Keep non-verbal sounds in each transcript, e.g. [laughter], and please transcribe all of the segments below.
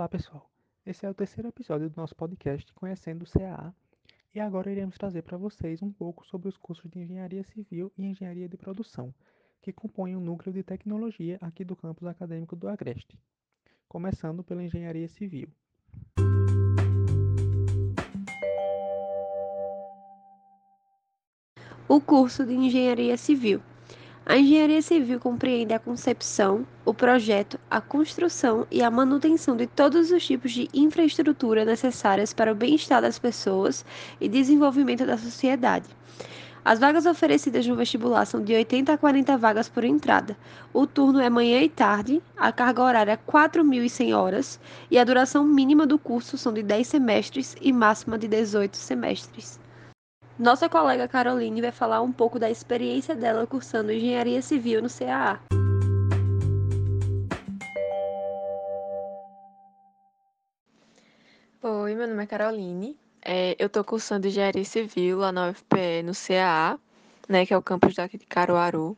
Olá, pessoal. Esse é o terceiro episódio do nosso podcast Conhecendo o CAA e agora iremos trazer para vocês um pouco sobre os cursos de Engenharia Civil e Engenharia de Produção, que compõem o núcleo de tecnologia aqui do campus acadêmico do Agreste. Começando pela Engenharia Civil. O curso de Engenharia Civil a engenharia civil compreende a concepção, o projeto, a construção e a manutenção de todos os tipos de infraestrutura necessárias para o bem-estar das pessoas e desenvolvimento da sociedade. As vagas oferecidas no vestibular são de 80 a 40 vagas por entrada. O turno é manhã e tarde, a carga horária é 4.100 horas e a duração mínima do curso são de 10 semestres e máxima de 18 semestres. Nossa colega Caroline vai falar um pouco da experiência dela cursando engenharia civil no CAA. Oi, meu nome é Caroline. É, eu estou cursando engenharia civil lá na UFPE, no CAA, né, que é o campus daqui de Caruaru.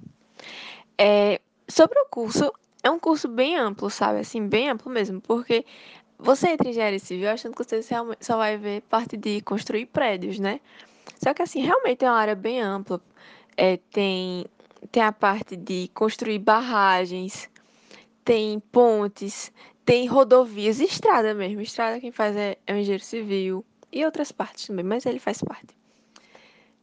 É, sobre o curso, é um curso bem amplo, sabe? Assim, bem amplo mesmo, porque você entra em engenharia civil achando que você só vai ver parte de construir prédios, né? Só que assim, realmente é uma área bem ampla. É, tem, tem a parte de construir barragens, tem pontes, tem rodovias, estrada mesmo. Estrada quem faz é, é o engenheiro civil e outras partes também, mas ele faz parte.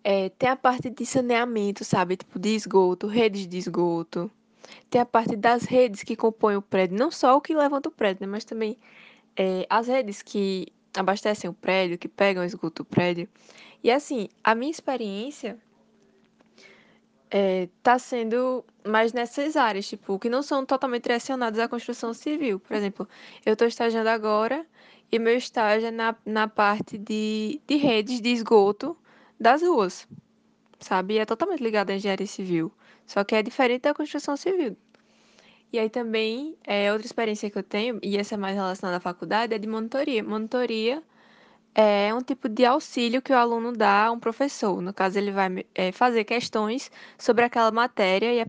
É, tem a parte de saneamento, sabe? Tipo de esgoto, redes de esgoto. Tem a parte das redes que compõem o prédio, não só o que levanta o prédio, né? mas também é, as redes que abastecem o prédio, que pegam o esgoto do prédio. E assim, a minha experiência está é, sendo mais nessas áreas, tipo, que não são totalmente direcionadas à construção civil. Por exemplo, eu estou estagiando agora e meu estágio é na, na parte de, de redes de esgoto das ruas, sabe? E é totalmente ligado à engenharia civil, só que é diferente da construção civil. E aí também, é, outra experiência que eu tenho, e essa é mais relacionada à faculdade, é de monitoria. Monitoria é um tipo de auxílio que o aluno dá a um professor. No caso, ele vai é, fazer questões sobre aquela matéria e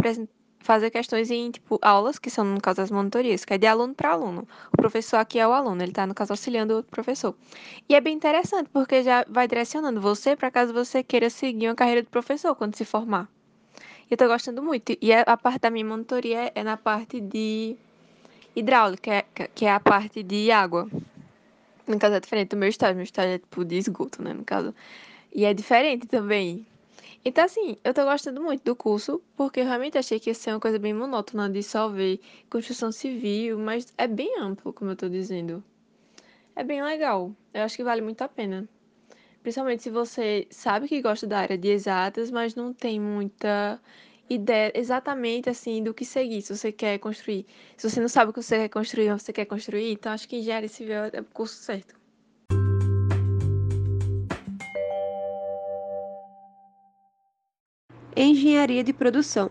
fazer questões em tipo aulas, que são, no caso, as monitorias, que é de aluno para aluno. O professor aqui é o aluno, ele está, no caso, auxiliando o professor. E é bem interessante, porque já vai direcionando você para caso você queira seguir uma carreira de professor quando se formar. Eu estou gostando muito. E a parte da minha monitoria é na parte de hidráulica, que é a parte de água. No caso é diferente do meu estágio, meu estágio é tipo de esgoto, né, no caso. E é diferente também. Então, assim, eu tô gostando muito do curso, porque eu realmente achei que ia ser uma coisa bem monótona de só ver construção civil, mas é bem amplo, como eu tô dizendo. É bem legal. Eu acho que vale muito a pena. Principalmente se você sabe que gosta da área de exatas, mas não tem muita ideia exatamente assim do que seguir, se você quer construir. Se você não sabe o que você quer construir ou você quer construir, então acho que engenharia civil é o curso certo. Engenharia de produção.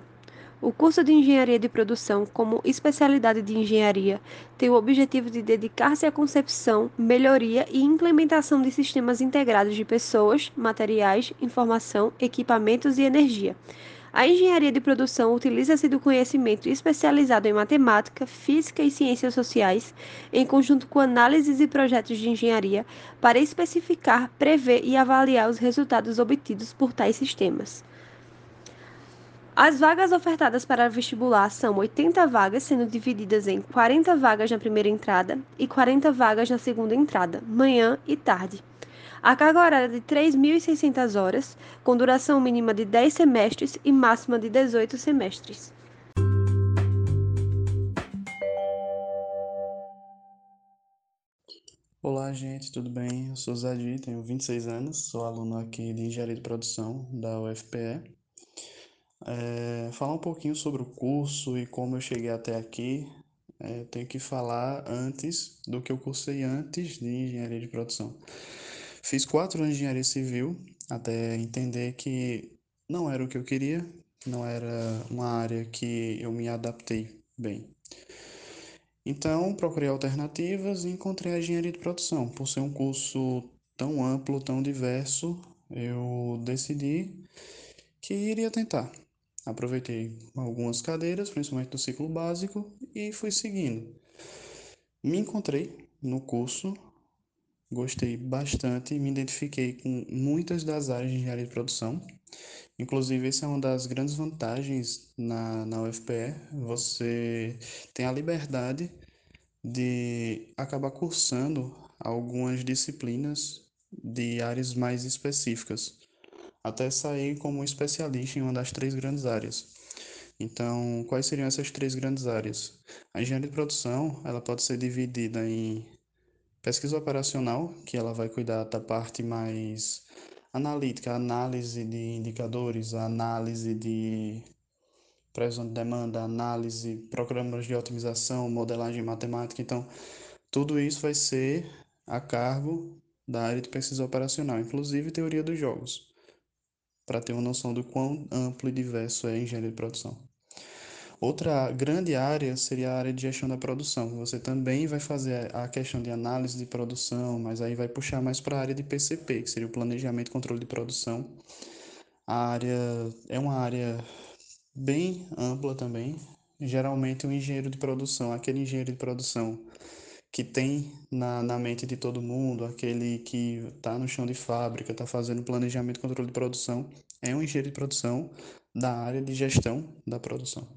O curso de Engenharia de Produção, como especialidade de engenharia, tem o objetivo de dedicar-se à concepção, melhoria e implementação de sistemas integrados de pessoas, materiais, informação, equipamentos e energia a engenharia de produção utiliza-se do conhecimento especializado em matemática, física e ciências sociais, em conjunto com análises e projetos de engenharia, para especificar, prever e avaliar os resultados obtidos por tais sistemas. As vagas ofertadas para vestibular são 80 vagas, sendo divididas em 40 vagas na primeira entrada e 40 vagas na segunda entrada, manhã e tarde. A carga horária é de 3.600 horas, com duração mínima de 10 semestres e máxima de 18 semestres. Olá, gente, tudo bem? Eu sou Zadi, tenho 26 anos, sou aluno aqui de Engenharia de Produção da UFPE. É, falar um pouquinho sobre o curso e como eu cheguei até aqui. É, tenho que falar antes do que eu cursei antes de Engenharia de Produção. Fiz quatro anos de engenharia civil até entender que não era o que eu queria, não era uma área que eu me adaptei bem. Então, procurei alternativas e encontrei a engenharia de produção. Por ser um curso tão amplo, tão diverso, eu decidi que iria tentar. Aproveitei algumas cadeiras, principalmente do ciclo básico, e fui seguindo. Me encontrei no curso, gostei bastante me identifiquei com muitas das áreas de engenharia de produção. Inclusive, essa é uma das grandes vantagens na, na UFPE. Você tem a liberdade de acabar cursando algumas disciplinas de áreas mais específicas, até sair como especialista em uma das três grandes áreas. Então, quais seriam essas três grandes áreas? A engenharia de produção, ela pode ser dividida em pesquisa operacional, que ela vai cuidar da parte mais analítica, análise de indicadores, análise de previsão de demanda, análise, programas de otimização, modelagem matemática. Então, tudo isso vai ser a cargo da área de pesquisa operacional, inclusive teoria dos jogos, para ter uma noção do quão amplo e diverso é a engenharia de produção. Outra grande área seria a área de gestão da produção. Você também vai fazer a questão de análise de produção, mas aí vai puxar mais para a área de PCP, que seria o planejamento e controle de produção. A área é uma área bem ampla também. Geralmente, o engenheiro de produção, aquele engenheiro de produção que tem na, na mente de todo mundo, aquele que está no chão de fábrica, está fazendo planejamento e controle de produção, é um engenheiro de produção da área de gestão da produção.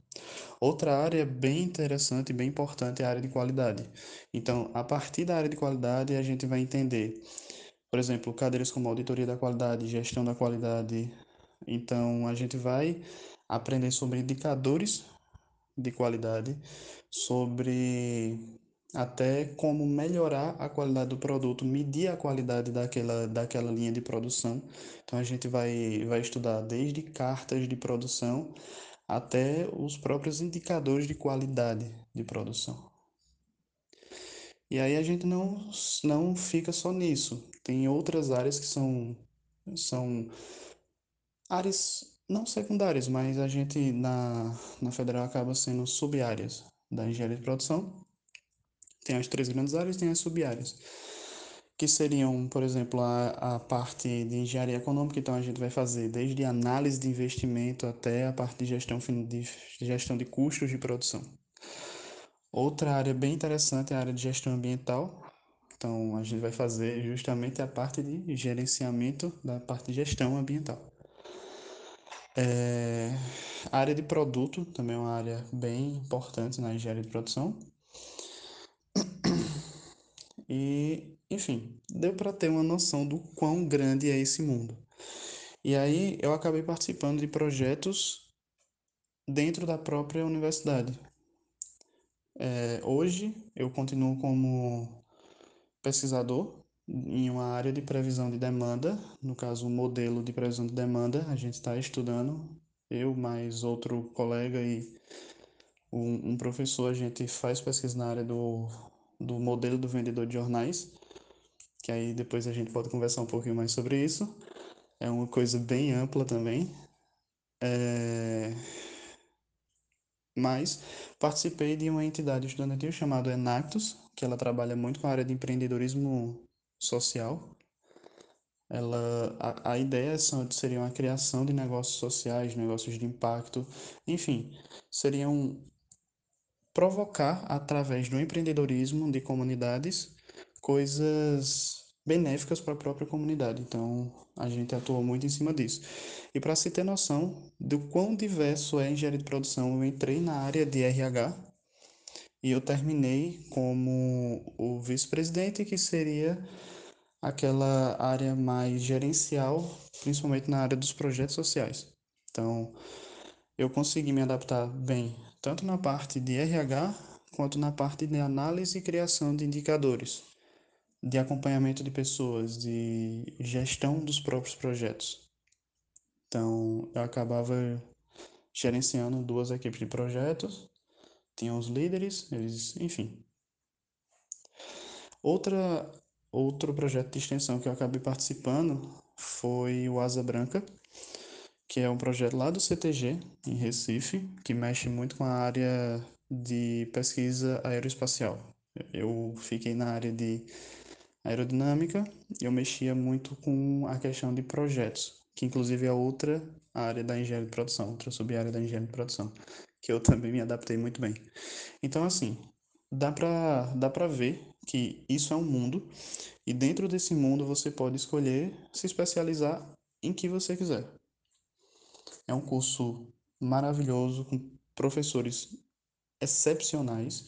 Outra área bem interessante e bem importante é a área de qualidade. Então, a partir da área de qualidade, a gente vai entender, por exemplo, cadeiras como auditoria da qualidade, gestão da qualidade. Então, a gente vai aprender sobre indicadores de qualidade, sobre até como melhorar a qualidade do produto, medir a qualidade daquela, daquela linha de produção. Então a gente vai, vai estudar desde cartas de produção até os próprios indicadores de qualidade de produção. E aí a gente não, não fica só nisso. Tem outras áreas que são, são áreas não secundárias, mas a gente na, na federal acaba sendo sub-áreas da engenharia de produção. Tem as três grandes áreas, tem as sub-áreas, que seriam, por exemplo, a, a parte de engenharia econômica. Então, a gente vai fazer desde análise de investimento até a parte de gestão de, gestão de custos de produção. Outra área bem interessante é a área de gestão ambiental. Então, a gente vai fazer justamente a parte de gerenciamento da parte de gestão ambiental. É, a área de produto também é uma área bem importante na engenharia de produção. E, enfim, deu para ter uma noção do quão grande é esse mundo. E aí eu acabei participando de projetos dentro da própria universidade. É, hoje eu continuo como pesquisador em uma área de previsão de demanda, no caso, um modelo de previsão de demanda. A gente está estudando, eu mais outro colega e um, um professor, a gente faz pesquisa na área do do modelo do vendedor de jornais, que aí depois a gente pode conversar um pouquinho mais sobre isso. É uma coisa bem ampla também. É... Mas participei de uma entidade estudantil chamada Enactus, que ela trabalha muito com a área de empreendedorismo social. Ela, a, a ideia seria a criação de negócios sociais, negócios de impacto, enfim, seriam provocar, através do empreendedorismo de comunidades, coisas benéficas para a própria comunidade. Então, a gente atuou muito em cima disso. E para se ter noção do quão diverso é a engenharia de produção, eu entrei na área de RH e eu terminei como o vice-presidente, que seria aquela área mais gerencial, principalmente na área dos projetos sociais. Então, eu consegui me adaptar bem tanto na parte de RH quanto na parte de análise e criação de indicadores, de acompanhamento de pessoas, de gestão dos próprios projetos. Então, eu acabava gerenciando duas equipes de projetos, tinha os líderes, eles, enfim. Outra, outro projeto de extensão que eu acabei participando foi o Asa Branca, que é um projeto lá do CTG, em Recife, que mexe muito com a área de pesquisa aeroespacial. Eu fiquei na área de aerodinâmica e eu mexia muito com a questão de projetos, que inclusive é outra área da engenharia de produção, outra sub-área da engenharia de produção, que eu [laughs] também me adaptei muito bem. Então, assim, dá para dá para ver que isso é um mundo e dentro desse mundo você pode escolher se especializar em que você quiser. É um curso maravilhoso com professores excepcionais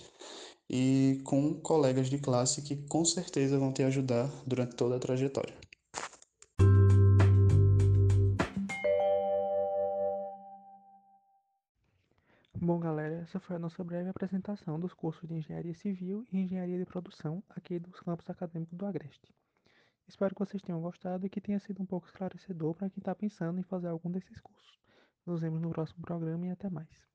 e com colegas de classe que com certeza vão te ajudar durante toda a trajetória. Bom, galera, essa foi a nossa breve apresentação dos cursos de Engenharia Civil e Engenharia de Produção aqui dos campos acadêmicos do Agreste. Espero que vocês tenham gostado e que tenha sido um pouco esclarecedor para quem está pensando em fazer algum desses cursos. Nos vemos no próximo programa e até mais.